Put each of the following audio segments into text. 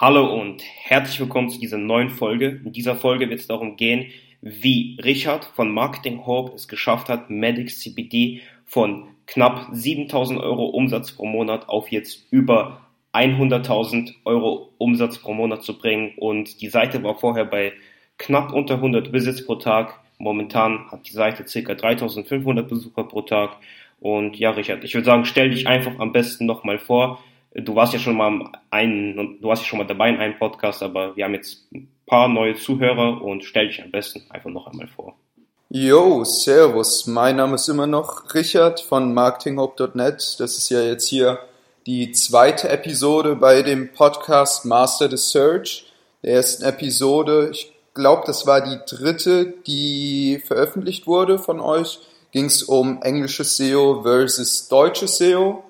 Hallo und herzlich willkommen zu dieser neuen Folge. In dieser Folge wird es darum gehen, wie Richard von Marketing Hope es geschafft hat, Medic CBD von knapp 7000 Euro Umsatz pro Monat auf jetzt über 100.000 Euro Umsatz pro Monat zu bringen. Und die Seite war vorher bei knapp unter 100 Visits pro Tag. Momentan hat die Seite ca. 3500 Besucher pro Tag. Und ja, Richard, ich würde sagen, stell dich einfach am besten nochmal vor. Du warst ja schon mal ein, du warst ja schon mal dabei in einem Podcast, aber wir haben jetzt ein paar neue Zuhörer und stell dich am besten einfach noch einmal vor. Yo, servus. Mein Name ist immer noch Richard von marketinghope.net. Das ist ja jetzt hier die zweite Episode bei dem Podcast Master the Search. Der ersten Episode, ich glaube, das war die dritte, die veröffentlicht wurde von euch. Ging es um englisches SEO versus deutsches SEO.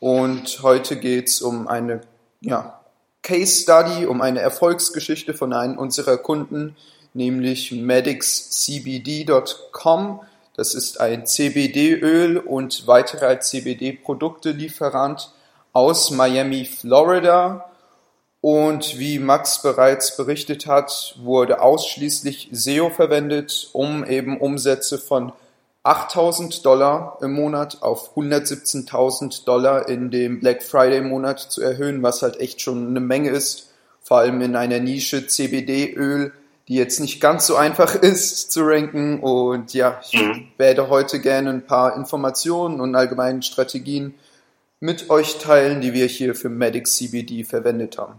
Und heute geht's um eine ja, Case Study, um eine Erfolgsgeschichte von einem unserer Kunden, nämlich medicscbd.com. Das ist ein CBD-Öl und weitere CBD-Produkte-Lieferant aus Miami, Florida. Und wie Max bereits berichtet hat, wurde ausschließlich SEO verwendet, um eben Umsätze von 8000 Dollar im Monat auf 117.000 Dollar in dem Black Friday Monat zu erhöhen, was halt echt schon eine Menge ist. Vor allem in einer Nische CBD-Öl, die jetzt nicht ganz so einfach ist zu ranken. Und ja, ich mhm. werde heute gerne ein paar Informationen und allgemeinen Strategien mit euch teilen, die wir hier für Medic CBD verwendet haben.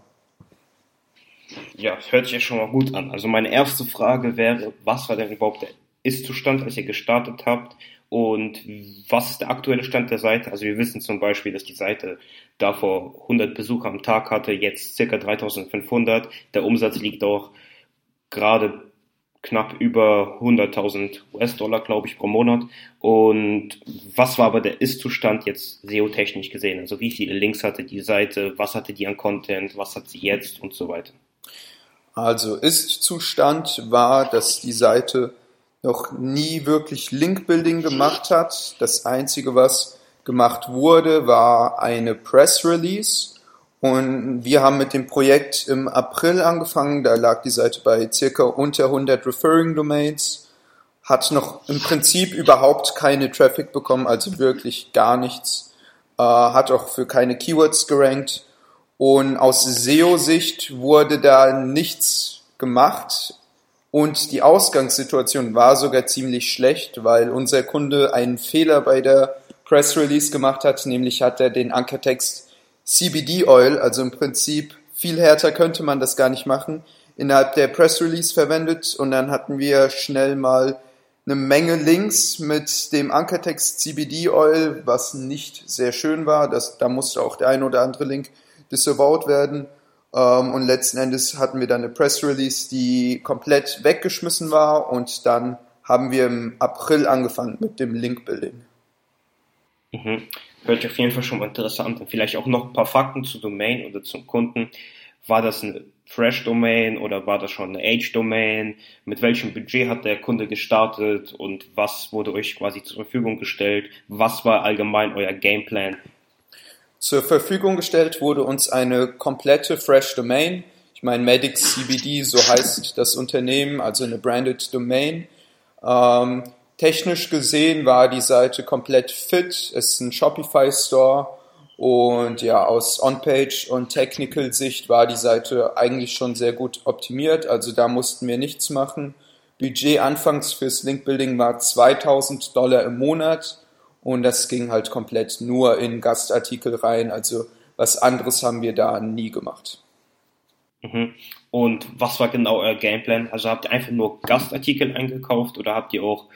Ja, das hört sich ja schon mal gut an. Also meine erste Frage wäre, was war denn überhaupt der ist-Zustand, als ihr gestartet habt und was ist der aktuelle Stand der Seite? Also wir wissen zum Beispiel, dass die Seite davor 100 Besucher am Tag hatte, jetzt circa 3500. Der Umsatz liegt auch gerade knapp über 100.000 US-Dollar, glaube ich, pro Monat. Und was war aber der Ist-Zustand jetzt SEO-technisch gesehen? Also wie viele Links hatte die Seite, was hatte die an Content, was hat sie jetzt und so weiter? Also Ist-Zustand war, dass die Seite noch nie wirklich Link-Building gemacht hat. Das Einzige, was gemacht wurde, war eine Press Release. Und wir haben mit dem Projekt im April angefangen. Da lag die Seite bei circa unter 100 Referring Domains. Hat noch im Prinzip überhaupt keine Traffic bekommen, also wirklich gar nichts. Äh, hat auch für keine Keywords gerankt. Und aus SEO-Sicht wurde da nichts gemacht. Und die Ausgangssituation war sogar ziemlich schlecht, weil unser Kunde einen Fehler bei der Press Release gemacht hat, nämlich hat er den Ankertext CBD Oil, also im Prinzip viel härter könnte man das gar nicht machen, innerhalb der Press Release verwendet und dann hatten wir schnell mal eine Menge Links mit dem Ankertext CBD Oil, was nicht sehr schön war. Das, da musste auch der ein oder andere Link disavowed werden. Ähm, und letzten Endes hatten wir dann eine Press Release, die komplett weggeschmissen war und dann haben wir im April angefangen mit dem Link Building. Mhm. Hört auf jeden Fall schon mal interessant und vielleicht auch noch ein paar Fakten zur Domain oder zum Kunden. War das eine Fresh Domain oder war das schon eine Age Domain? Mit welchem Budget hat der Kunde gestartet und was wurde euch quasi zur Verfügung gestellt? Was war allgemein euer Gameplan zur Verfügung gestellt wurde uns eine komplette Fresh Domain. Ich meine, Medix CBD, so heißt das Unternehmen, also eine branded Domain. Ähm, technisch gesehen war die Seite komplett fit. Es ist ein Shopify Store und ja, aus On-Page und Technical Sicht war die Seite eigentlich schon sehr gut optimiert. Also da mussten wir nichts machen. Budget anfangs fürs Link Building war 2000 Dollar im Monat. Und das ging halt komplett nur in Gastartikel rein. Also was anderes haben wir da nie gemacht. Mhm. Und was war genau euer Gameplan? Also habt ihr einfach nur Gastartikel eingekauft oder habt ihr auch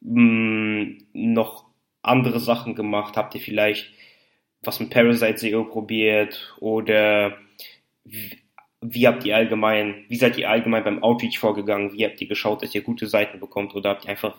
mh, mm, noch andere Sachen gemacht? Habt ihr vielleicht was mit Parasite SEO probiert oder wie, wie habt ihr allgemein, wie seid ihr allgemein beim Outreach vorgegangen? Wie habt ihr geschaut, dass ihr gute Seiten bekommt oder habt ihr einfach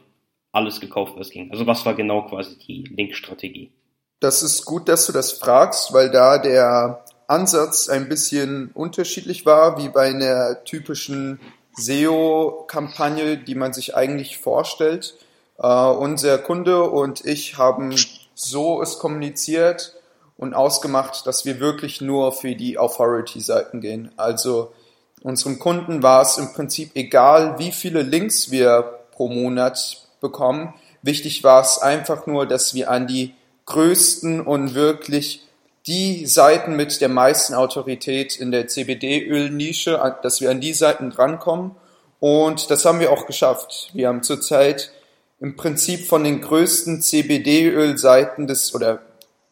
alles gekauft, was ging. Also was war genau quasi die Link-Strategie? Das ist gut, dass du das fragst, weil da der Ansatz ein bisschen unterschiedlich war, wie bei einer typischen SEO-Kampagne, die man sich eigentlich vorstellt. Uh, unser Kunde und ich haben so es kommuniziert und ausgemacht, dass wir wirklich nur für die Authority-Seiten gehen. Also unserem Kunden war es im Prinzip egal, wie viele Links wir pro Monat bekommen. Wichtig war es einfach nur, dass wir an die größten und wirklich die Seiten mit der meisten Autorität in der CBD-Öl-Nische, dass wir an die Seiten drankommen. Und das haben wir auch geschafft. Wir haben zurzeit im Prinzip von den größten CBD-Öl-Seiten des oder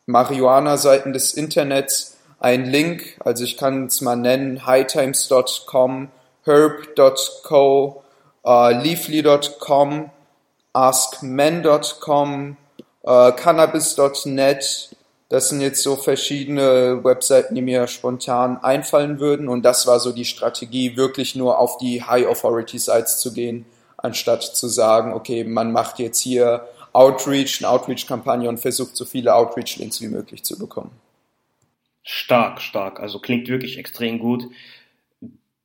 Marihuana-Seiten des Internets ein Link, also ich kann es mal nennen, hightimes.com, herb.co, uh, leafly.com, askmen.com, uh, cannabis.net. Das sind jetzt so verschiedene Webseiten, die mir spontan einfallen würden. Und das war so die Strategie, wirklich nur auf die High Authority Sites zu gehen, anstatt zu sagen, okay, man macht jetzt hier Outreach, eine Outreach-Kampagne und versucht so viele Outreach-Links wie möglich zu bekommen. Stark, stark. Also klingt wirklich extrem gut.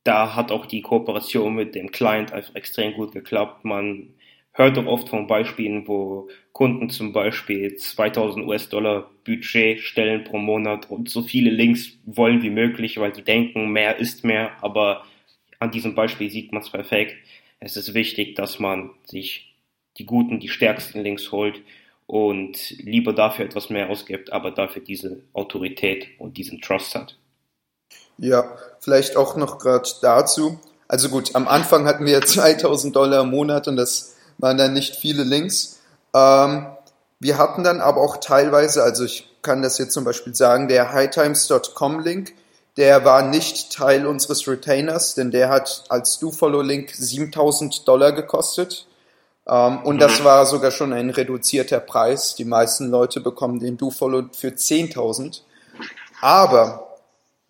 Da hat auch die Kooperation mit dem Client einfach extrem gut geklappt. Man hört doch oft von Beispielen, wo Kunden zum Beispiel 2000 US-Dollar Budget stellen pro Monat und so viele Links wollen wie möglich, weil die denken, mehr ist mehr. Aber an diesem Beispiel sieht man es perfekt. Es ist wichtig, dass man sich die guten, die stärksten Links holt und lieber dafür etwas mehr ausgibt, aber dafür diese Autorität und diesen Trust hat. Ja, vielleicht auch noch gerade dazu. Also gut, am Anfang hatten wir 2000 Dollar im Monat und das waren dann nicht viele Links. Ähm, wir hatten dann aber auch teilweise, also ich kann das jetzt zum Beispiel sagen, der hightimes.com Link, der war nicht Teil unseres Retainers, denn der hat als Do-Follow-Link 7000 Dollar gekostet. Ähm, und das mhm. war sogar schon ein reduzierter Preis. Die meisten Leute bekommen den DoFollow für 10.000. Aber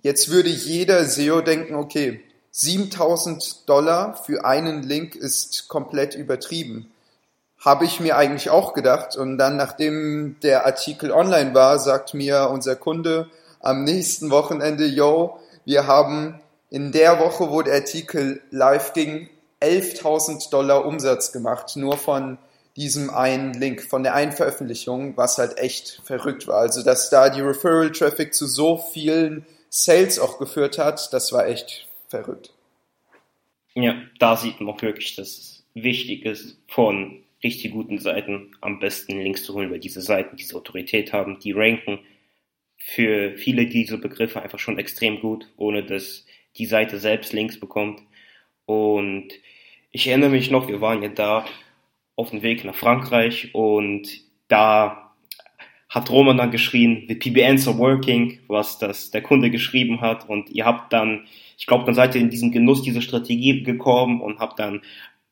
jetzt würde jeder SEO denken, okay, 7000 Dollar für einen Link ist komplett übertrieben. Habe ich mir eigentlich auch gedacht. Und dann, nachdem der Artikel online war, sagt mir unser Kunde am nächsten Wochenende, yo, wir haben in der Woche, wo der Artikel live ging, 11.000 Dollar Umsatz gemacht, nur von diesem einen Link, von der einen Veröffentlichung, was halt echt verrückt war. Also, dass da die Referral Traffic zu so vielen Sales auch geführt hat, das war echt verrückt. Ja, da sieht man auch wirklich, dass es wichtig ist, von richtig guten Seiten am besten Links zu holen, weil diese Seiten diese Autorität haben, die ranken für viele diese Begriffe einfach schon extrem gut, ohne dass die Seite selbst Links bekommt. Und ich erinnere mich noch, wir waren ja da auf dem Weg nach Frankreich und da hat Roman dann geschrien, the PBNs are working, was das der Kunde geschrieben hat und ihr habt dann, ich glaube, dann seid ihr in diesen Genuss dieser Strategie gekommen und habt dann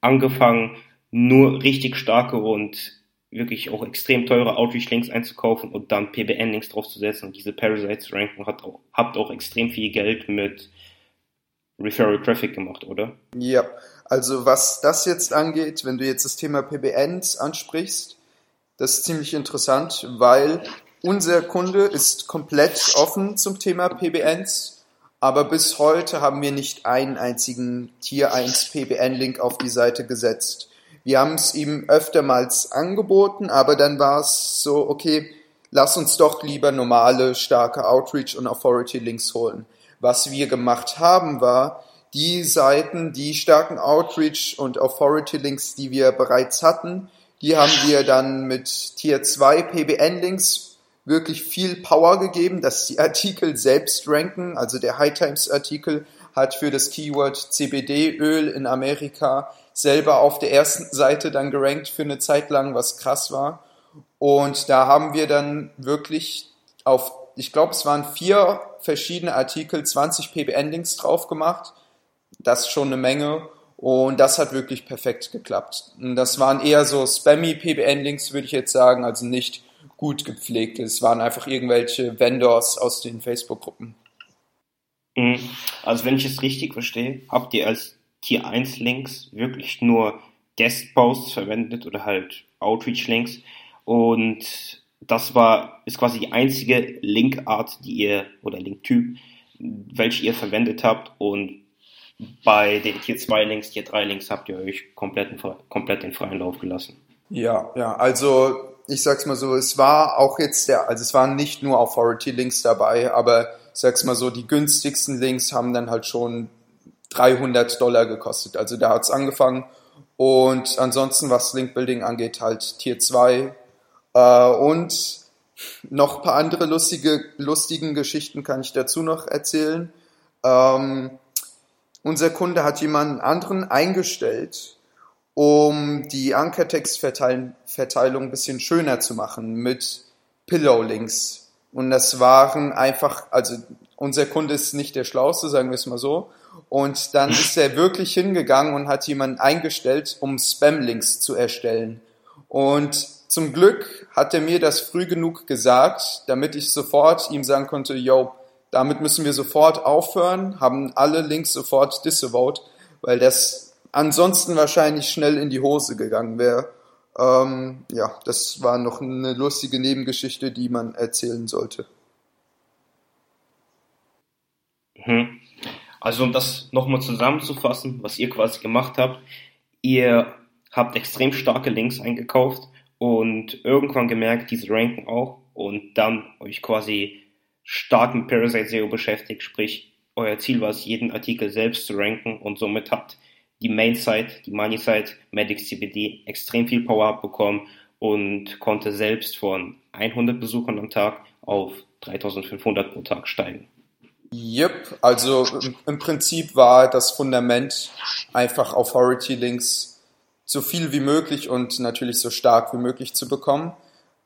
angefangen, nur richtig starke und wirklich auch extrem teure Outreach-Links einzukaufen und dann PBN-Links draufzusetzen und diese Parasites ranken, hat auch, habt auch extrem viel Geld mit Referral Traffic gemacht, oder? Ja, also was das jetzt angeht, wenn du jetzt das Thema PBNs ansprichst, das ist ziemlich interessant, weil unser Kunde ist komplett offen zum Thema PBNs, aber bis heute haben wir nicht einen einzigen Tier 1 PBN-Link auf die Seite gesetzt. Wir haben es ihm öftermals angeboten, aber dann war es so, okay, lass uns doch lieber normale, starke Outreach- und Authority-Links holen. Was wir gemacht haben, war, die Seiten, die starken Outreach und Authority Links, die wir bereits hatten, die haben wir dann mit Tier 2 PBN Links wirklich viel Power gegeben, dass die Artikel selbst ranken. Also der High Times Artikel hat für das Keyword CBD-Öl in Amerika selber auf der ersten Seite dann gerankt für eine Zeit lang, was krass war. Und da haben wir dann wirklich auf ich glaube, es waren vier verschiedene Artikel, 20 PBN-Links drauf gemacht. Das ist schon eine Menge. Und das hat wirklich perfekt geklappt. Das waren eher so spammy PBN-Links, würde ich jetzt sagen, also nicht gut gepflegte. Es waren einfach irgendwelche Vendors aus den Facebook-Gruppen. Mhm. Also wenn ich es richtig verstehe, habt ihr als Tier 1 Links wirklich nur Guest Posts verwendet oder halt Outreach Links und das war, ist quasi die einzige Linkart, die ihr, oder Linktyp, welche ihr verwendet habt und bei den Tier 2 Links, Tier 3 Links habt ihr euch komplett, komplett den freien Lauf gelassen. Ja, ja, also ich sag's mal so, es war auch jetzt der, also es waren nicht nur Authority-Links dabei, aber ich sag's mal so, die günstigsten Links haben dann halt schon 300 Dollar gekostet. Also da hat's angefangen. Und ansonsten, was Link-Building angeht, halt Tier 2. Äh, und noch paar andere lustige, lustigen Geschichten kann ich dazu noch erzählen. Ähm, unser Kunde hat jemanden anderen eingestellt, um die Ankertextverteilung ein bisschen schöner zu machen mit Pillow-Links. Und das waren einfach, also unser Kunde ist nicht der Schlauste, sagen wir es mal so. Und dann ist er wirklich hingegangen und hat jemanden eingestellt, um Spam-Links zu erstellen. Und zum Glück hat er mir das früh genug gesagt, damit ich sofort ihm sagen konnte, yo, damit müssen wir sofort aufhören, haben alle Links sofort disavowed, weil das ansonsten wahrscheinlich schnell in die Hose gegangen wäre. Ähm, ja, das war noch eine lustige Nebengeschichte, die man erzählen sollte. Mhm. Also um das nochmal zusammenzufassen, was ihr quasi gemacht habt, ihr habt extrem starke Links eingekauft und irgendwann gemerkt, diese ranken auch und dann euch quasi stark mit Parasite SEO beschäftigt, sprich euer Ziel war es, jeden Artikel selbst zu ranken und somit habt die Main-Site, die Money-Site, Medics CBD extrem viel Power abbekommen und konnte selbst von 100 Besuchern am Tag auf 3500 pro Tag steigen. Yep, also im Prinzip war das Fundament einfach Authority Links so viel wie möglich und natürlich so stark wie möglich zu bekommen.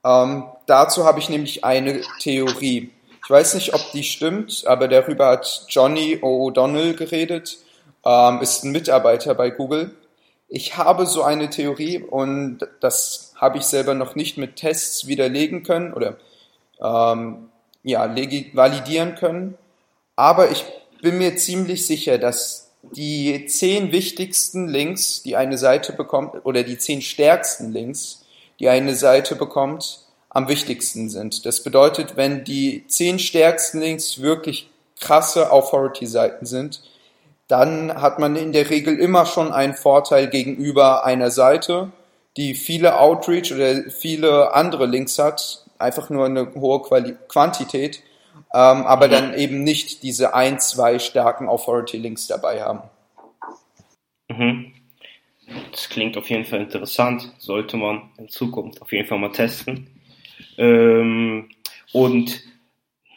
Ähm, dazu habe ich nämlich eine Theorie. Ich weiß nicht, ob die stimmt, aber darüber hat Johnny O'Donnell geredet ähm, ist ein Mitarbeiter bei Google. Ich habe so eine Theorie und das habe ich selber noch nicht mit Tests widerlegen können oder ähm, ja, validieren können. Aber ich bin mir ziemlich sicher, dass die zehn wichtigsten Links, die eine Seite bekommt, oder die zehn stärksten Links, die eine Seite bekommt, am wichtigsten sind. Das bedeutet, wenn die zehn stärksten Links wirklich krasse Authority-Seiten sind, dann hat man in der Regel immer schon einen Vorteil gegenüber einer Seite, die viele Outreach oder viele andere Links hat, einfach nur eine hohe Quali Quantität, ähm, aber mhm. dann eben nicht diese ein, zwei starken Authority-Links dabei haben. Mhm. Das klingt auf jeden Fall interessant, sollte man in Zukunft auf jeden Fall mal testen. Ähm, und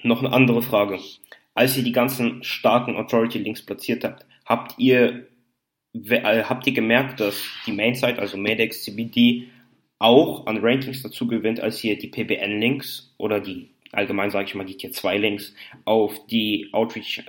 noch eine andere Frage als ihr die ganzen starken Authority Links platziert habt, habt ihr, äh, habt ihr gemerkt, dass die Mainsite, also Medex CBD, auch an Rankings dazu gewinnt, als ihr die PBN Links oder die, allgemein sage ich mal, die Tier 2 Links auf die Outreach,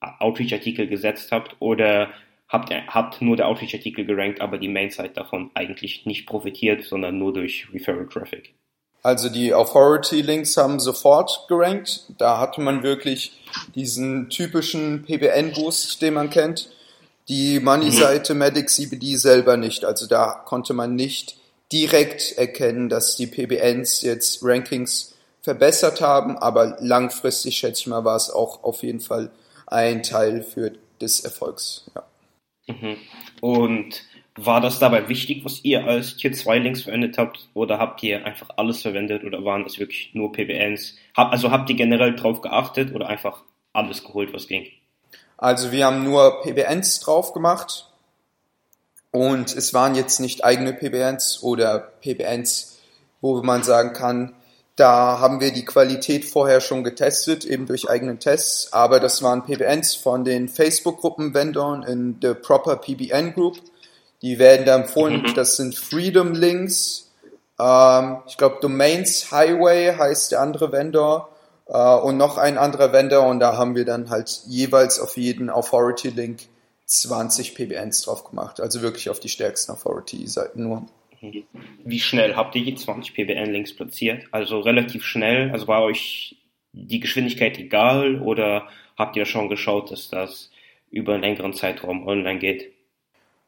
Outreach Artikel gesetzt habt oder habt, habt nur der Outreach Artikel gerankt, aber die Mainsite davon eigentlich nicht profitiert, sondern nur durch Referral Traffic? Also die Authority-Links haben sofort gerankt. Da hatte man wirklich diesen typischen PBN-Boost, den man kennt. Die Money-Seite Medic CBD selber nicht. Also da konnte man nicht direkt erkennen, dass die PBNs jetzt Rankings verbessert haben, aber langfristig schätze ich mal, war es auch auf jeden Fall ein Teil für des Erfolgs. Ja. Mhm. Und war das dabei wichtig, was ihr als Tier 2 Links verwendet habt, oder habt ihr einfach alles verwendet? Oder waren es wirklich nur PBNs? also habt ihr generell drauf geachtet oder einfach alles geholt, was ging? Also wir haben nur PBNs drauf gemacht. Und es waren jetzt nicht eigene PBNs oder PBNs, wo man sagen kann, da haben wir die Qualität vorher schon getestet, eben durch eigene Tests, aber das waren PBNs von den Facebook-Gruppen-Vendorn in the Proper PBN Group die werden da empfohlen, mhm. das sind Freedom Links. Ähm, ich glaube, Domains Highway heißt der andere Vendor. Äh, und noch ein anderer Vendor. Und da haben wir dann halt jeweils auf jeden Authority Link 20 PBNs drauf gemacht. Also wirklich auf die stärksten Authority-Seiten nur. Wie schnell habt ihr die 20 PBN-Links platziert? Also relativ schnell? Also war euch die Geschwindigkeit egal oder habt ihr schon geschaut, dass das über einen längeren Zeitraum online geht?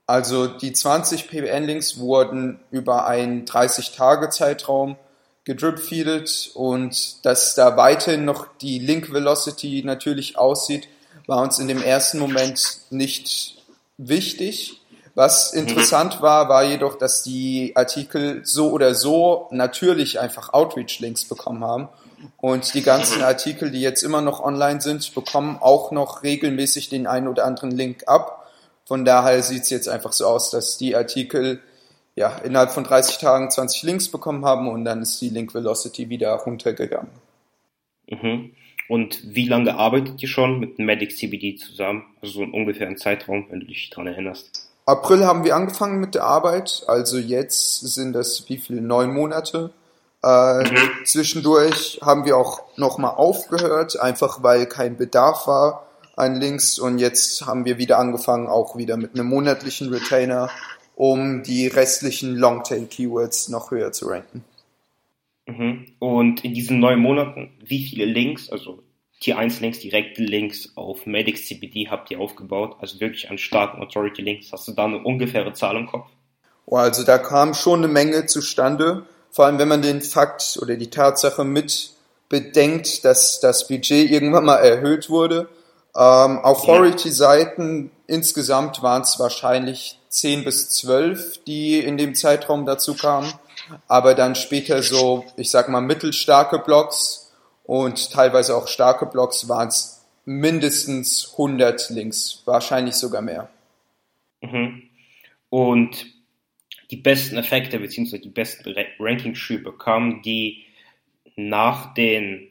Also die 20 PBN-Links wurden über einen 30-Tage-Zeitraum gedripfeedet und dass da weiterhin noch die Link-Velocity natürlich aussieht, war uns in dem ersten Moment nicht wichtig. Was interessant mhm. war, war jedoch, dass die Artikel so oder so natürlich einfach Outreach-Links bekommen haben. Und die ganzen mhm. Artikel, die jetzt immer noch online sind, bekommen auch noch regelmäßig den einen oder anderen Link ab. Von daher sieht es jetzt einfach so aus, dass die Artikel ja, innerhalb von 30 Tagen 20 Links bekommen haben und dann ist die Link Velocity wieder runtergegangen. Mhm. Und wie lange arbeitet ihr schon mit Medic CBD zusammen? Also so ungefähr einen Zeitraum, wenn du dich daran erinnerst. April haben wir angefangen mit der Arbeit, also jetzt sind das wie viele? Neun Monate. Äh, mhm. Zwischendurch haben wir auch nochmal aufgehört, einfach weil kein Bedarf war an Links und jetzt haben wir wieder angefangen, auch wieder mit einem monatlichen Retainer, um die restlichen Longtail-Keywords noch höher zu ranken. Mhm. Und in diesen neun Monaten, wie viele Links, also Tier 1 Links, direkte Links auf Medix CBD habt ihr aufgebaut? Also wirklich an starken Authority Links. Hast du da eine ungefähre Zahl im Kopf? Oh, also da kam schon eine Menge zustande. Vor allem, wenn man den Fakt oder die Tatsache mit bedenkt, dass das Budget irgendwann mal erhöht wurde. Ähm, Authority-Seiten ja. insgesamt waren es wahrscheinlich 10 bis 12, die in dem Zeitraum dazu kamen aber dann später so, ich sag mal, mittelstarke Blocks und teilweise auch starke Blocks waren es mindestens 100 Links, wahrscheinlich sogar mehr. Mhm. Und die besten Effekte bzw. die besten Ranking-Schübe kamen die nach den,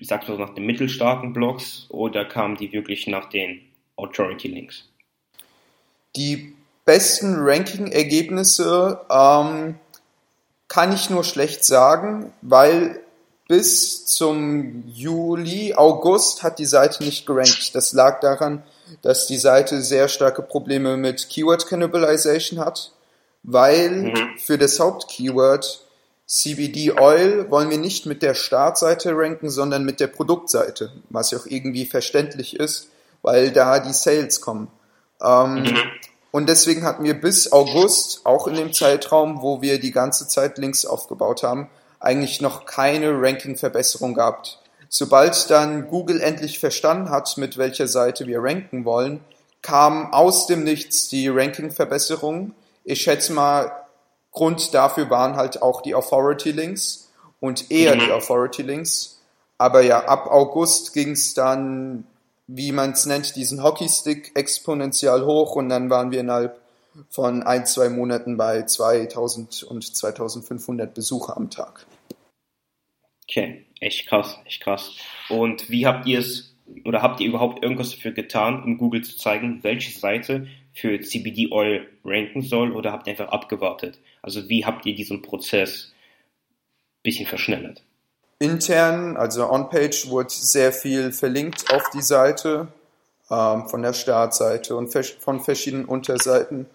ich sag mal, nach den mittelstarken Blocks oder kamen die wirklich nach den Authority-Links? Die besten Ranking-Ergebnisse ähm, kann ich nur schlecht sagen, weil bis zum Juli, August hat die Seite nicht gerankt. Das lag daran, dass die Seite sehr starke Probleme mit Keyword Cannibalization hat, weil mhm. für das Hauptkeyword CBD Oil wollen wir nicht mit der Startseite ranken, sondern mit der Produktseite, was ja auch irgendwie verständlich ist, weil da die Sales kommen. Ähm, mhm. Und deswegen hatten wir bis August, auch in dem Zeitraum, wo wir die ganze Zeit Links aufgebaut haben, eigentlich noch keine Ranking-Verbesserung gehabt. Sobald dann Google endlich verstanden hat, mit welcher Seite wir ranken wollen, kam aus dem Nichts die Ranking-Verbesserung. Ich schätze mal, Grund dafür waren halt auch die Authority-Links und eher die mhm. Authority-Links. Aber ja, ab August ging es dann wie man es nennt, diesen Hockeystick exponentiell hoch und dann waren wir innerhalb von ein, zwei Monaten bei 2000 und 2500 Besucher am Tag. Okay, echt krass, echt krass. Und wie habt ihr es oder habt ihr überhaupt irgendwas dafür getan, um Google zu zeigen, welche Seite für CBD Oil ranken soll oder habt ihr einfach abgewartet? Also wie habt ihr diesen Prozess ein bisschen verschnellert? intern, also on-page, wurde sehr viel verlinkt auf die Seite ähm, von der Startseite und von verschiedenen Unterseiten.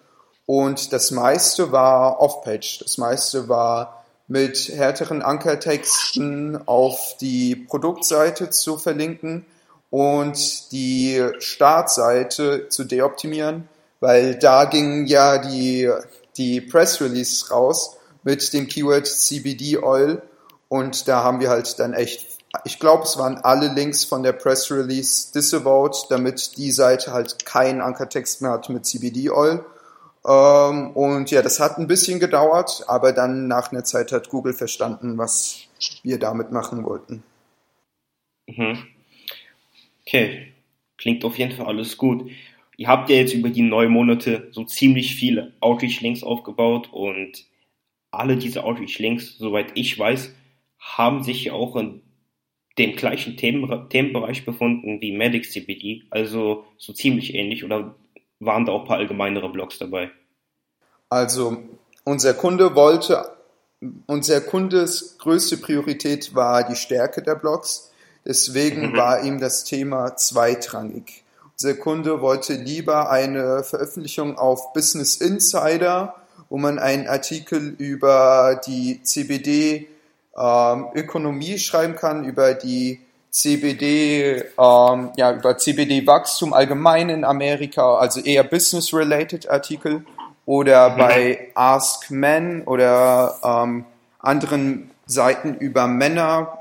Und das meiste war off-page. Das meiste war mit härteren Ankertexten auf die Produktseite zu verlinken und die Startseite zu deoptimieren, weil da gingen ja die, die Press Release raus mit dem Keyword CBD Oil und da haben wir halt dann echt, ich glaube, es waren alle Links von der Press Release disavowed, damit die Seite halt keinen Ankertext mehr hat mit CBD Oil. Ähm, und ja, das hat ein bisschen gedauert, aber dann nach einer Zeit hat Google verstanden, was wir damit machen wollten. Mhm. Okay, klingt auf jeden Fall alles gut. Ihr habt ja jetzt über die neun Monate so ziemlich viele Outreach-Links aufgebaut und alle diese Outreach-Links, soweit ich weiß, haben sich auch in dem gleichen Themen, Themenbereich befunden wie Medic CBD, also so ziemlich ähnlich oder waren da auch ein paar allgemeinere Blogs dabei? Also unser Kunde wollte, unser Kundes größte Priorität war die Stärke der Blogs, deswegen mhm. war ihm das Thema zweitrangig. Unser Kunde wollte lieber eine Veröffentlichung auf Business Insider, wo man einen Artikel über die CBD ähm, Ökonomie schreiben kann, über die CBD, ähm, ja, über CBD-Wachstum allgemein in Amerika, also eher business-related Artikel oder mhm. bei Ask Men oder ähm, anderen Seiten über Männer,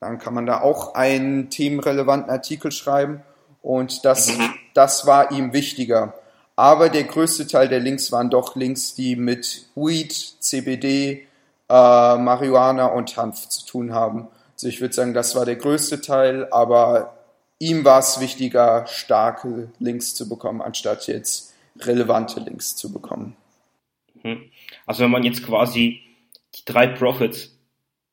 dann kann man da auch einen themenrelevanten Artikel schreiben und das, das war ihm wichtiger. aber der größte Teil der Links waren doch Links, die mit Weed, CBD, äh, Marihuana und Hanf zu tun haben. Also ich würde sagen, das war der größte Teil, aber ihm war es wichtiger, starke Links zu bekommen, anstatt jetzt relevante Links zu bekommen. Mhm. Also wenn man jetzt quasi die drei Profits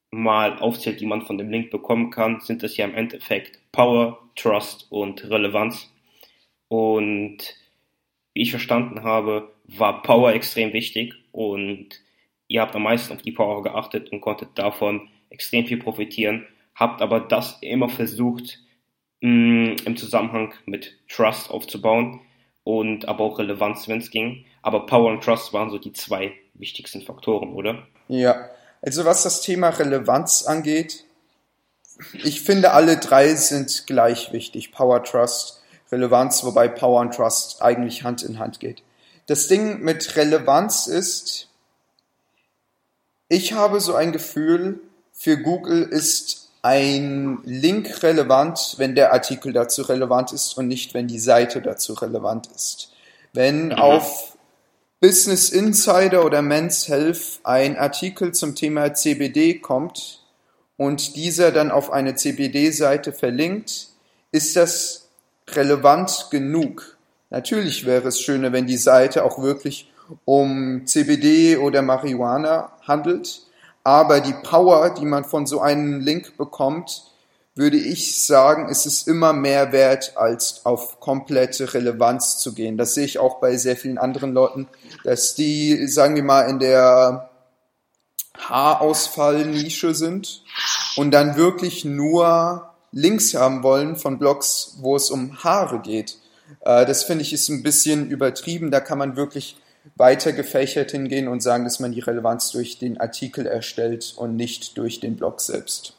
mal aufzählt, die man von dem Link bekommen kann, sind das ja im Endeffekt Power, Trust und Relevanz. Und wie ich verstanden habe, war Power extrem wichtig und ihr habt am meisten auf die Power geachtet und konntet davon extrem viel profitieren, habt aber das immer versucht mh, mm, im Zusammenhang mit Trust aufzubauen und aber auch Relevanz, wenn es ging. Aber Power und Trust waren so die zwei wichtigsten Faktoren, oder? Ja, also was das Thema Relevanz angeht, ich finde alle drei sind gleich wichtig. Power, Trust Relevanz, wobei Power und Trust eigentlich Hand in Hand geht. Das Ding mit Relevanz ist, ich habe so ein Gefühl, für Google ist ein Link relevant, wenn der Artikel dazu relevant ist und nicht, wenn die Seite dazu relevant ist. Wenn mhm. auf Business Insider oder Men's Health ein Artikel zum Thema CBD kommt und dieser dann auf eine CBD-Seite verlinkt, ist das relevant genug. Natürlich wäre es schöner, wenn die Seite auch wirklich um CBD oder Marihuana handelt, aber die Power, die man von so einem Link bekommt, würde ich sagen, ist es immer mehr wert, als auf komplette Relevanz zu gehen. Das sehe ich auch bei sehr vielen anderen Leuten, dass die, sagen wir mal, in der Haarausfall-Nische sind und dann wirklich nur Links haben wollen von Blogs, wo es um Haare geht. Äh, das finde ich ist ein bisschen übertrieben. Da kann man wirklich weiter gefächert hingehen und sagen, dass man die Relevanz durch den Artikel erstellt und nicht durch den Blog selbst.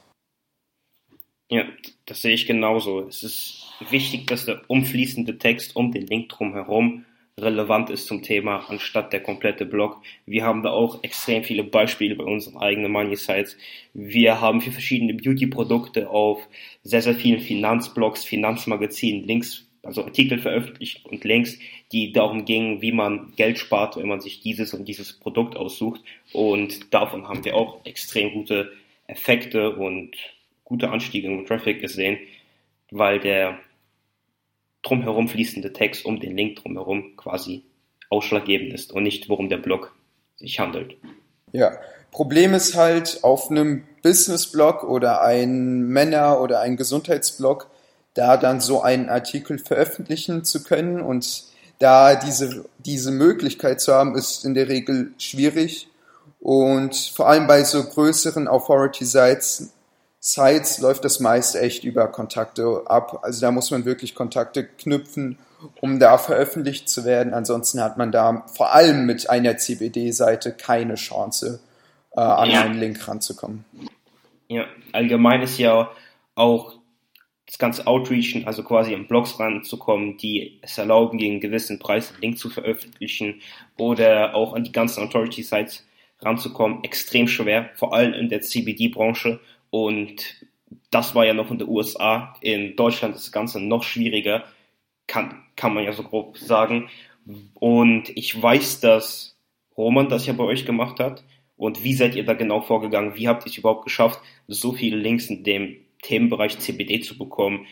Ja, das sehe ich genauso. Es ist wichtig, dass der umfließende Text um den Link drumherum relevant ist zum Thema, anstatt der komplette Blog. Wir haben da auch extrem viele Beispiele bei unseren eigenen Money Sites. Wir haben für verschiedene Beauty-Produkte auf sehr, sehr vielen Finanzblogs, Finanzmagazinen Links, also Artikel veröffentlicht und Links, die darum gingen, wie man Geld spart, wenn man sich dieses und dieses Produkt aussucht. Und davon haben wir auch extrem gute Effekte und gute Anstiege im Traffic gesehen, weil der drumherum fließende Text um den Link drumherum quasi ausschlaggebend ist und nicht, worum der Blog sich handelt. Ja, Problem ist halt auf einem Business-Blog oder ein Männer- oder ein Gesundheitsblog, da dann so einen Artikel veröffentlichen zu können und da diese, diese Möglichkeit zu haben, ist in der Regel schwierig. Und vor allem bei so größeren Authority-Sites Sites läuft das meist echt über Kontakte ab. Also da muss man wirklich Kontakte knüpfen, um da veröffentlicht zu werden. Ansonsten hat man da vor allem mit einer CBD-Seite keine Chance, äh, an ja. einen Link ranzukommen. Ja, allgemein ist ja auch das ganze Outreachen, also quasi in Blogs ranzukommen, die es erlauben, gegen einen gewissen Preis einen Link zu veröffentlichen oder auch an die ganzen Authority-Sites ranzukommen, extrem schwer, vor allem in der CBD-Branche und das war ja noch in den USA. In Deutschland ist das Ganze noch schwieriger, kann, kann man ja so grob sagen. Und ich weiß, dass Roman das ja bei euch gemacht hat. Und wie seid ihr da genau vorgegangen? Wie habt ihr es überhaupt geschafft, so viele Links in dem Themenbereich CBD zu bekommen?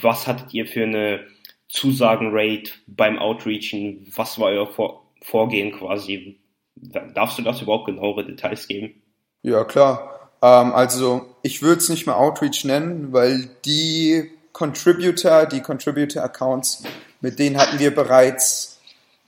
Was hattet ihr für eine Zusagenrate beim Outreachen? Was war euer Vor Vorgehen quasi? Darfst du das überhaupt genauere Details geben? Ja, klar. Ähm, also ich würde es nicht mehr Outreach nennen, weil die Contributor, die Contributor-Accounts, mit denen hatten wir bereits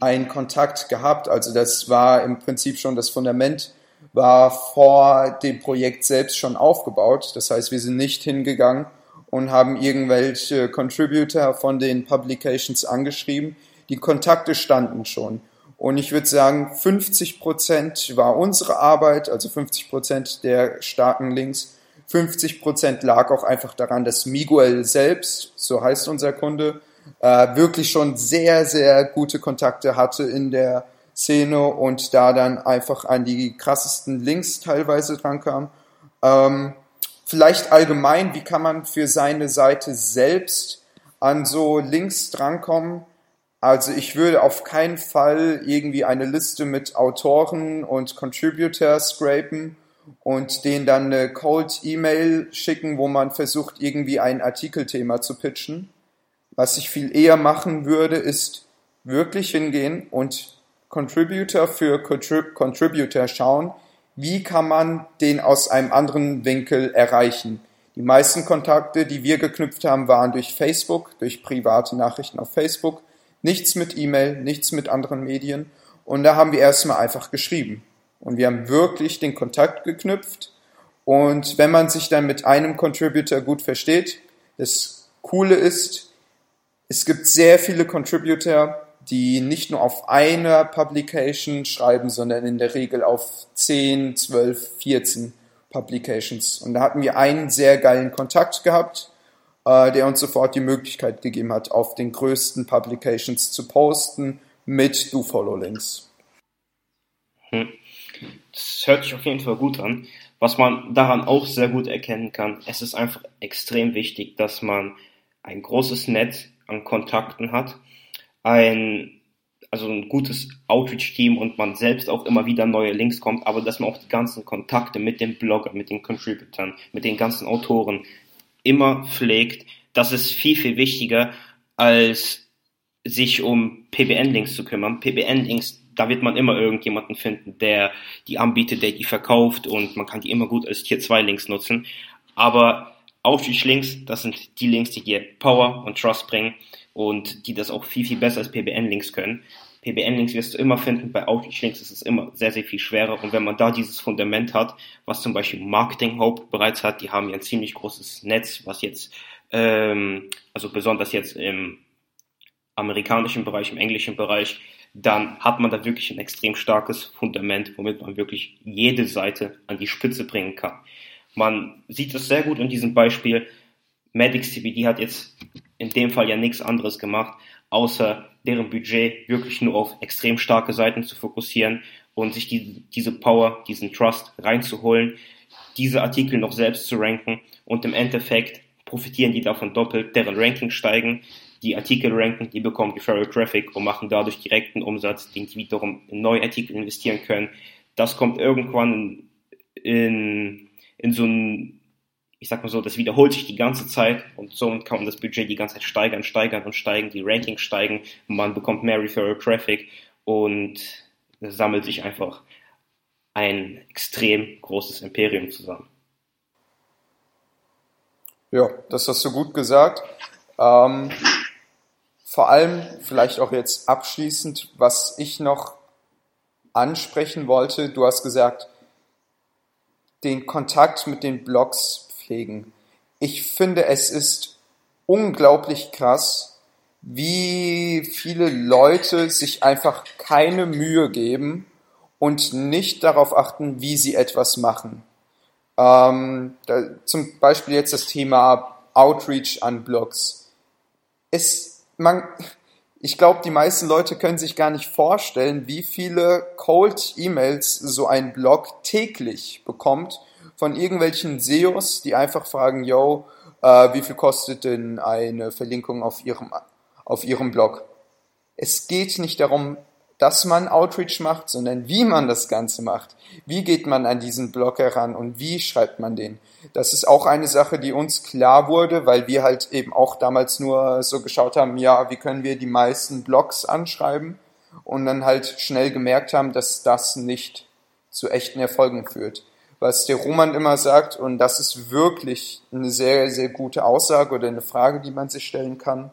einen Kontakt gehabt. Also das war im Prinzip schon das Fundament, war vor dem Projekt selbst schon aufgebaut. Das heißt, wir sind nicht hingegangen und haben irgendwelche Contributor von den Publications angeschrieben. Die Kontakte standen schon. Und ich würde sagen, 50 Prozent war unsere Arbeit, also 50 Prozent der starken Links. 50 Prozent lag auch einfach daran, dass Miguel selbst, so heißt unser Kunde, äh, wirklich schon sehr, sehr gute Kontakte hatte in der Szene und da dann einfach an die krassesten Links teilweise drankam. Ähm, vielleicht allgemein, wie kann man für seine Seite selbst an so Links drankommen? Also ich würde auf keinen Fall irgendwie eine Liste mit Autoren und Contributors scrapen und denen dann eine Cold E-Mail schicken, wo man versucht, irgendwie ein Artikelthema zu pitchen. Was ich viel eher machen würde, ist wirklich hingehen und Contributor für Contrib Contributor schauen, wie kann man den aus einem anderen Winkel erreichen. Die meisten Kontakte, die wir geknüpft haben, waren durch Facebook, durch private Nachrichten auf Facebook, nichts mit E-Mail, nichts mit anderen Medien. Und da haben wir erstmal einfach geschrieben. Und wir haben wirklich den Kontakt geknüpft. Und wenn man sich dann mit einem Contributor gut versteht, das Coole ist, es gibt sehr viele Contributor, die nicht nur auf einer Publication schreiben, sondern in der Regel auf 10, 12, 14 Publications. Und da hatten wir einen sehr geilen Kontakt gehabt, äh, der uns sofort die Möglichkeit gegeben hat, auf den größten Publications zu posten mit Do-Follow-Links. Hm. Das hört sich auf jeden Fall gut an. Was man daran auch sehr gut erkennen kann, es ist einfach extrem wichtig, dass man ein großes Netz an Kontakten hat, ein also ein gutes Outreach-Team und man selbst auch immer wieder neue Links kommt, aber dass man auch die ganzen Kontakte mit dem Blogger, mit den Contributern, mit den ganzen Autoren immer pflegt, das ist viel, viel wichtiger, als sich um PBN-Links zu kümmern. PBN-Links, da wird man immer irgendjemanden finden, der die anbietet, der die verkauft und man kann die immer gut als Tier 2 Links nutzen. Aber Outreach-Links, das sind die Links, die dir Power und Trust bringen und die das auch viel, viel besser als PBN-Links können. PBN-Links wirst du immer finden, bei Outreach-Links ist es immer sehr, sehr viel schwerer. Und wenn man da dieses Fundament hat, was zum Beispiel Marketing Hope bereits hat, die haben ja ein ziemlich großes Netz, was jetzt, ähm, also besonders jetzt im amerikanischen Bereich, im englischen Bereich, dann hat man da wirklich ein extrem starkes Fundament, womit man wirklich jede Seite an die Spitze bringen kann. Man sieht es sehr gut in diesem Beispiel. Maddox CBD hat jetzt in dem Fall ja nichts anderes gemacht, außer deren Budget wirklich nur auf extrem starke Seiten zu fokussieren und sich die, diese Power, diesen Trust reinzuholen, diese Artikel noch selbst zu ranken und im Endeffekt profitieren die davon doppelt, deren Ranking steigen, die Artikel ranken, die bekommen Referral Traffic und machen dadurch direkten Umsatz, den die wiederum in neue Artikel investieren können. Das kommt irgendwann in, in, so ein ich sag mal so, das wiederholt sich die ganze Zeit und so kann man das Budget die ganze Zeit steigern, steigern und steigen, die Rankings steigen, man bekommt mehr Referral Traffic und sammelt sich einfach ein extrem großes Imperium zusammen. Ja, das hast du gut gesagt. Ähm, vor allem vielleicht auch jetzt abschließend, was ich noch ansprechen wollte. Du hast gesagt, den Kontakt mit den Blogs pflegen. Ich finde, es ist unglaublich krass, wie viele Leute sich einfach keine Mühe geben und nicht darauf achten, wie sie etwas machen. Ähm, da, zum Beispiel jetzt das Thema Outreach an Blogs. Es, man, ich glaube, die meisten Leute können sich gar nicht vorstellen, wie viele Cold E-Mails so ein Blog täglich bekommt von irgendwelchen SEOs, die einfach fragen, yo, äh, wie viel kostet denn eine Verlinkung auf ihrem, auf ihrem Blog? Es geht nicht darum, dass man Outreach macht, sondern wie man das Ganze macht. Wie geht man an diesen Blog heran und wie schreibt man den? Das ist auch eine Sache, die uns klar wurde, weil wir halt eben auch damals nur so geschaut haben, ja, wie können wir die meisten Blogs anschreiben und dann halt schnell gemerkt haben, dass das nicht zu echten Erfolgen führt was der Roman immer sagt, und das ist wirklich eine sehr, sehr gute Aussage oder eine Frage, die man sich stellen kann.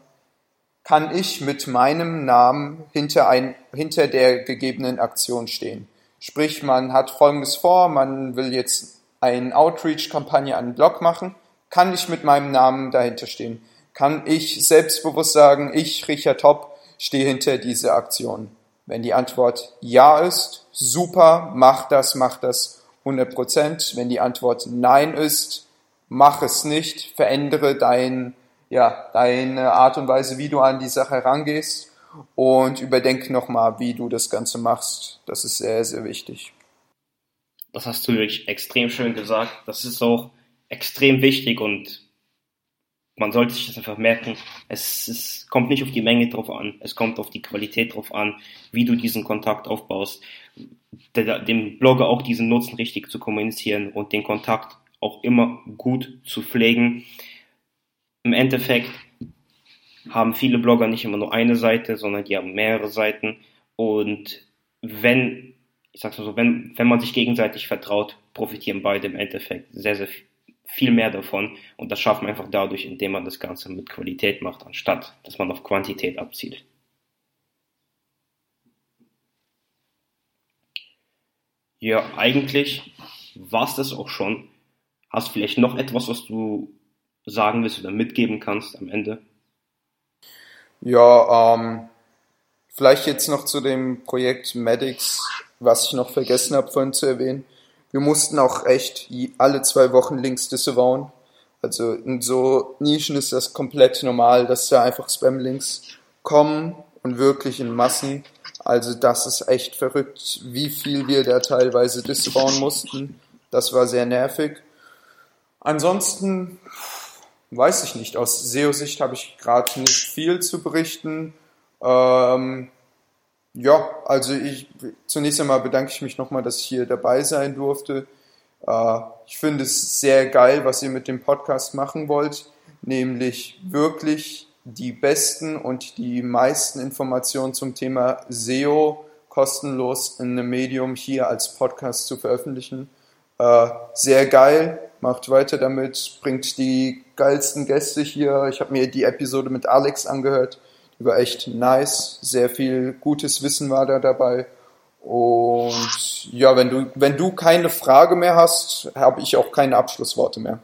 Kann ich mit meinem Namen hinter, ein, hinter der gegebenen Aktion stehen? Sprich, man hat Folgendes vor, man will jetzt eine Outreach-Kampagne an den Blog machen. Kann ich mit meinem Namen dahinter stehen? Kann ich selbstbewusst sagen, ich, Richard Topp, stehe hinter dieser Aktion? Wenn die Antwort ja ist, super, mach das, mach das 100 Prozent. Wenn die Antwort Nein ist, mach es nicht, verändere dein, ja, deine Art und Weise, wie du an die Sache herangehst und überdenk nochmal, wie du das Ganze machst. Das ist sehr, sehr wichtig. Das hast du wirklich extrem schön gesagt. Das ist auch extrem wichtig und man sollte sich das einfach merken. Es, es kommt nicht auf die Menge drauf an, es kommt auf die Qualität drauf an, wie du diesen Kontakt aufbaust, dem Blogger auch diesen Nutzen richtig zu kommunizieren und den Kontakt auch immer gut zu pflegen. Im Endeffekt haben viele Blogger nicht immer nur eine Seite, sondern die haben mehrere Seiten. Und wenn, ich sag's mal so, wenn, wenn man sich gegenseitig vertraut, profitieren beide im Endeffekt sehr, sehr viel mehr davon. Und das schafft man einfach dadurch, indem man das Ganze mit Qualität macht, anstatt dass man auf Quantität abzielt. Ja, eigentlich war's das auch schon. Hast vielleicht noch etwas, was du sagen willst oder mitgeben kannst am Ende? Ja, ähm, vielleicht jetzt noch zu dem Projekt Medics, was ich noch vergessen habe vorhin zu erwähnen. Wir mussten auch echt alle zwei Wochen Links disavowen. Also in so Nischen ist das komplett normal, dass da einfach Spam-Links kommen und wirklich in Massen. Also das ist echt verrückt, wie viel wir da teilweise disavowen mussten. Das war sehr nervig. Ansonsten weiß ich nicht. Aus SEO-Sicht habe ich gerade nicht viel zu berichten. Ähm, ja, also ich zunächst einmal bedanke ich mich nochmal, dass ich hier dabei sein durfte. Äh, ich finde es sehr geil, was ihr mit dem Podcast machen wollt, nämlich wirklich die besten und die meisten Informationen zum Thema SEO kostenlos in einem Medium hier als Podcast zu veröffentlichen. Äh, sehr geil, macht weiter damit, bringt die geilsten Gäste hier. Ich habe mir die Episode mit Alex angehört war echt nice. Sehr viel gutes Wissen war da dabei. Und ja, wenn du, wenn du keine Frage mehr hast, habe ich auch keine Abschlussworte mehr.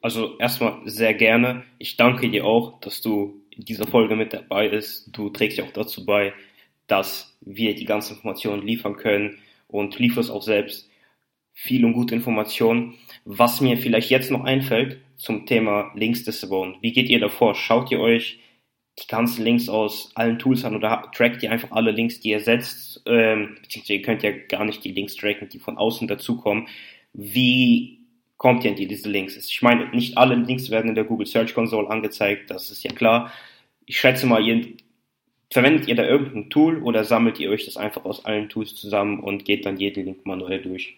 Also erstmal sehr gerne. Ich danke dir auch, dass du in dieser Folge mit dabei bist. Du trägst ja auch dazu bei, dass wir die ganzen Informationen liefern können und lieferst auch selbst viel und gute Informationen. Was mir vielleicht jetzt noch einfällt zum Thema Links Disavown. Wie geht ihr davor? Schaut ihr euch die ganzen Links aus allen Tools an oder trackt ihr einfach alle Links, die ihr setzt, ähm, beziehungsweise ihr könnt ja gar nicht die Links tracken, die von außen dazukommen. Wie ihr an diese Links? Ich meine, nicht alle Links werden in der Google Search Console angezeigt, das ist ja klar. Ich schätze mal, ihr verwendet ihr da irgendein Tool oder sammelt ihr euch das einfach aus allen Tools zusammen und geht dann jeden Link manuell durch?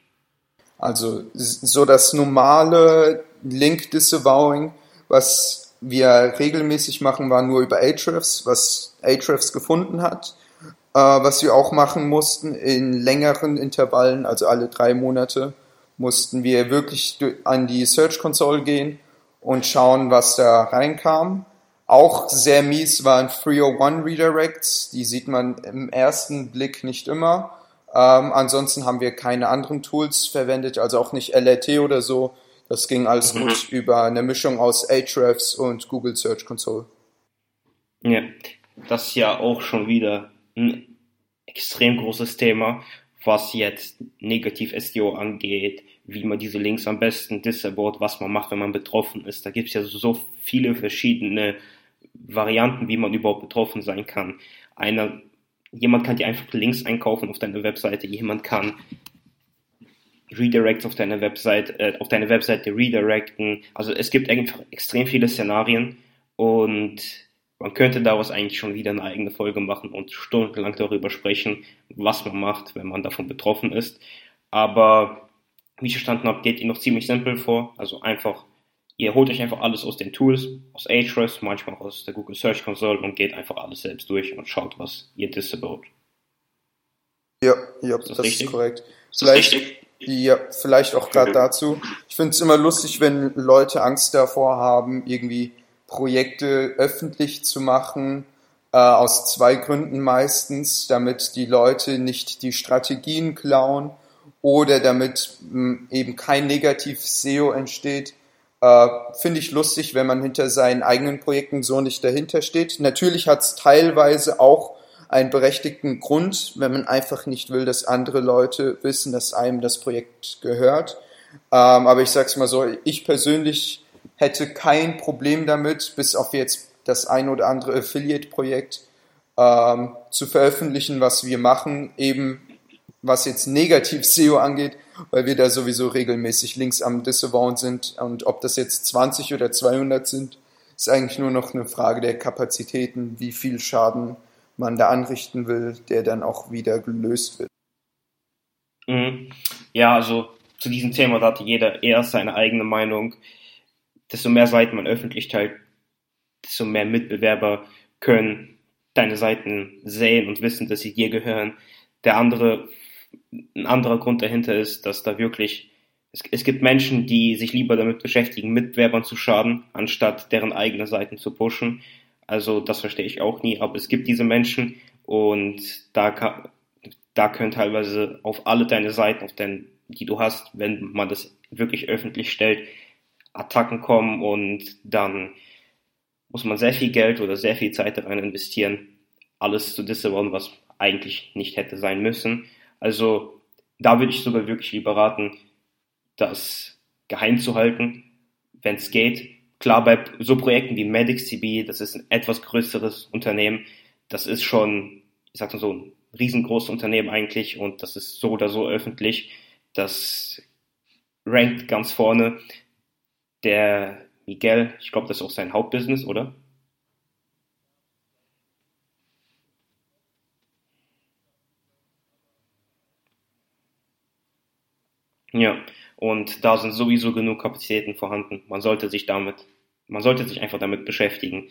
Also so das normale Link Disavowing, was wir regelmäßig machen, war nur über Ahrefs, was Ahrefs gefunden hat. Äh, was wir auch machen mussten in längeren Intervallen, also alle drei Monate, mussten wir wirklich an die Search Console gehen und schauen, was da reinkam. Auch sehr mies waren 301 Redirects, die sieht man im ersten Blick nicht immer. Ähm, ansonsten haben wir keine anderen Tools verwendet, also auch nicht LRT oder so, das ging alles mhm. gut über eine Mischung aus Ahrefs und Google Search Console. Ja, das ist ja auch schon wieder ein extrem großes Thema, was jetzt negativ SEO angeht, wie man diese Links am besten disabort, was man macht, wenn man betroffen ist. Da gibt es ja so viele verschiedene Varianten, wie man überhaupt betroffen sein kann. Einer, jemand kann dir einfach Links einkaufen auf deiner Webseite, jemand kann Redirects auf deine Website, äh, auf deine Webseite redirecten. Also es gibt einfach extrem viele Szenarien und man könnte daraus eigentlich schon wieder eine eigene Folge machen und stundenlang darüber sprechen, was man macht, wenn man davon betroffen ist. Aber wie ich verstanden habe, geht ihr noch ziemlich simpel vor. Also einfach, ihr holt euch einfach alles aus den Tools, aus Ahrefs, manchmal auch aus der Google Search Console und geht einfach alles selbst durch und schaut, was ihr disabot. Ja, ja, ist das, das ist korrekt. Vielleicht, ja, vielleicht auch gerade dazu. Ich finde es immer lustig, wenn Leute Angst davor haben, irgendwie Projekte öffentlich zu machen, äh, aus zwei Gründen meistens, damit die Leute nicht die Strategien klauen oder damit mh, hm, eben kein Negativ-SEO entsteht. Äh, Finde ich lustig, wenn man hinter seinen eigenen Projekten so nicht dahinter steht. Natürlich hat es teilweise auch einen berechtigten Grund, wenn man einfach nicht will, dass andere Leute wissen, dass einem das Projekt gehört. Ähm, aber ich sag's mal so, ich persönlich hätte kein Problem damit, bis auf jetzt das ein oder andere Affiliate-Projekt ähm, zu veröffentlichen, was wir machen, eben was jetzt negativ SEO angeht weil wir da sowieso regelmäßig links am Disavow sind. Und ob das jetzt 20 oder 200 sind, ist eigentlich nur noch eine Frage der Kapazitäten, wie viel Schaden man da anrichten will, der dann auch wieder gelöst wird. Mhm. Ja, also zu diesem Thema da hatte jeder eher seine eigene Meinung. Desto mehr Seiten man öffentlich teilt, desto mehr Mitbewerber können deine Seiten sehen und wissen, dass sie dir gehören. Der andere, ein anderer Grund dahinter ist, dass da wirklich, es, es gibt Menschen, die sich lieber damit beschäftigen, Mitbewerbern zu schaden, anstatt deren eigene Seiten zu pushen. Also das verstehe ich auch nie, aber es gibt diese Menschen und da, da können teilweise auf alle deine Seiten, auf den, die du hast, wenn man das wirklich öffentlich stellt, Attacken kommen und dann muss man sehr viel Geld oder sehr viel Zeit daran investieren, alles zu disavowen, was eigentlich nicht hätte sein müssen. Also da würde ich sogar wirklich lieber raten, das geheim zu halten, wenn es geht. Klar, bei so Projekten wie MedixCB, das ist ein etwas größeres Unternehmen, das ist schon, ich sag mal so, ein riesengroßes Unternehmen eigentlich und das ist so oder so öffentlich. Das rankt ganz vorne. Der Miguel, ich glaube, das ist auch sein Hauptbusiness, oder? Ja, und da sind sowieso genug Kapazitäten vorhanden. Man sollte sich damit, man sollte sich einfach damit beschäftigen,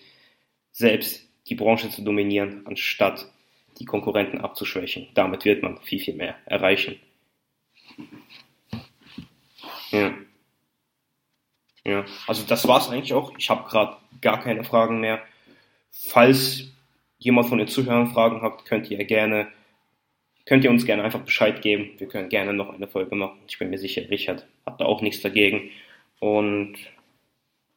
selbst die Branche zu dominieren, anstatt die Konkurrenten abzuschwächen. Damit wird man viel, viel mehr erreichen. Ja. Ja, also das war's eigentlich auch. Ich habe gerade gar keine Fragen mehr. Falls jemand von den Zuhörern Fragen habt, könnt ihr gerne, könnt ihr uns gerne einfach Bescheid geben. Wir können gerne noch eine Folge machen. Ich bin mir sicher, Richard hat da auch nichts dagegen. Und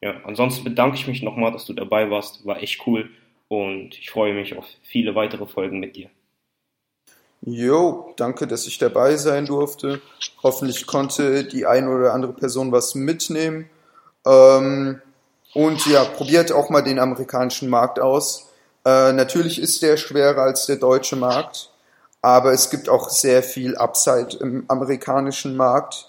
ja, ansonsten bedanke ich mich nochmal, dass du dabei warst. War echt cool. Und ich freue mich auf viele weitere Folgen mit dir. Jo, danke, dass ich dabei sein durfte. Hoffentlich konnte die eine oder andere Person was mitnehmen. Ähm, und ja, probiert auch mal den amerikanischen Markt aus. Äh, natürlich ist der schwerer als der deutsche Markt, aber es gibt auch sehr viel Upside im amerikanischen Markt.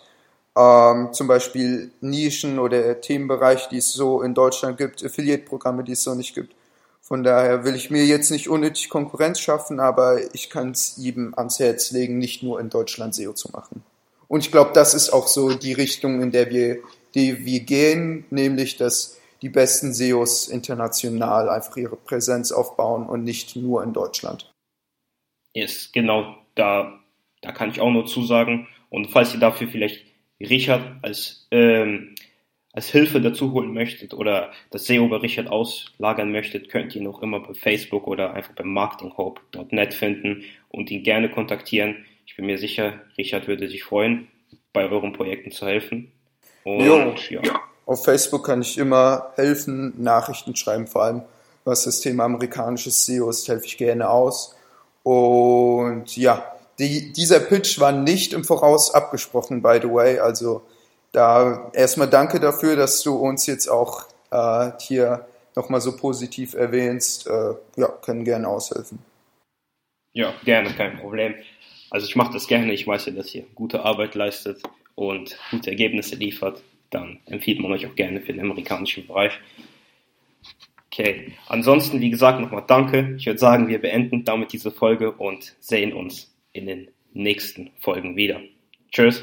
Ähm, zum Beispiel Nischen oder Themenbereiche, die es so in Deutschland gibt, Affiliate-Programme, die es so nicht gibt. Von daher will ich mir jetzt nicht unnötig Konkurrenz schaffen, aber ich kann es jedem ans Herz legen, nicht nur in Deutschland SEO zu machen. Und ich glaube, das ist auch so die Richtung, in der wir die wir gehen, nämlich dass die besten SEOs international einfach ihre Präsenz aufbauen und nicht nur in Deutschland. Yes, genau, da, da kann ich auch nur zusagen. Und falls ihr dafür vielleicht Richard als, ähm, als Hilfe dazu holen möchtet oder das SEO bei Richard auslagern möchtet, könnt ihr ihn auch immer bei Facebook oder einfach beim marketinghope.net finden und ihn gerne kontaktieren. Ich bin mir sicher, Richard würde sich freuen, bei euren Projekten zu helfen. Und, jo, ja. Auf Facebook kann ich immer helfen, Nachrichten schreiben, vor allem was das Thema amerikanisches SEO ist, helfe ich gerne aus. Und ja, die, dieser Pitch war nicht im Voraus abgesprochen, by the way. Also da erstmal danke dafür, dass du uns jetzt auch äh, hier nochmal so positiv erwähnst. Äh, ja, können gerne aushelfen. Ja, gerne, kein Problem. Also ich mache das gerne. Ich weiß ja, dass ihr gute Arbeit leistet und gute Ergebnisse liefert, dann empfiehlt man euch auch gerne für den amerikanischen Bereich. Okay, ansonsten, wie gesagt, nochmal danke. Ich würde sagen, wir beenden damit diese Folge und sehen uns in den nächsten Folgen wieder. Tschüss.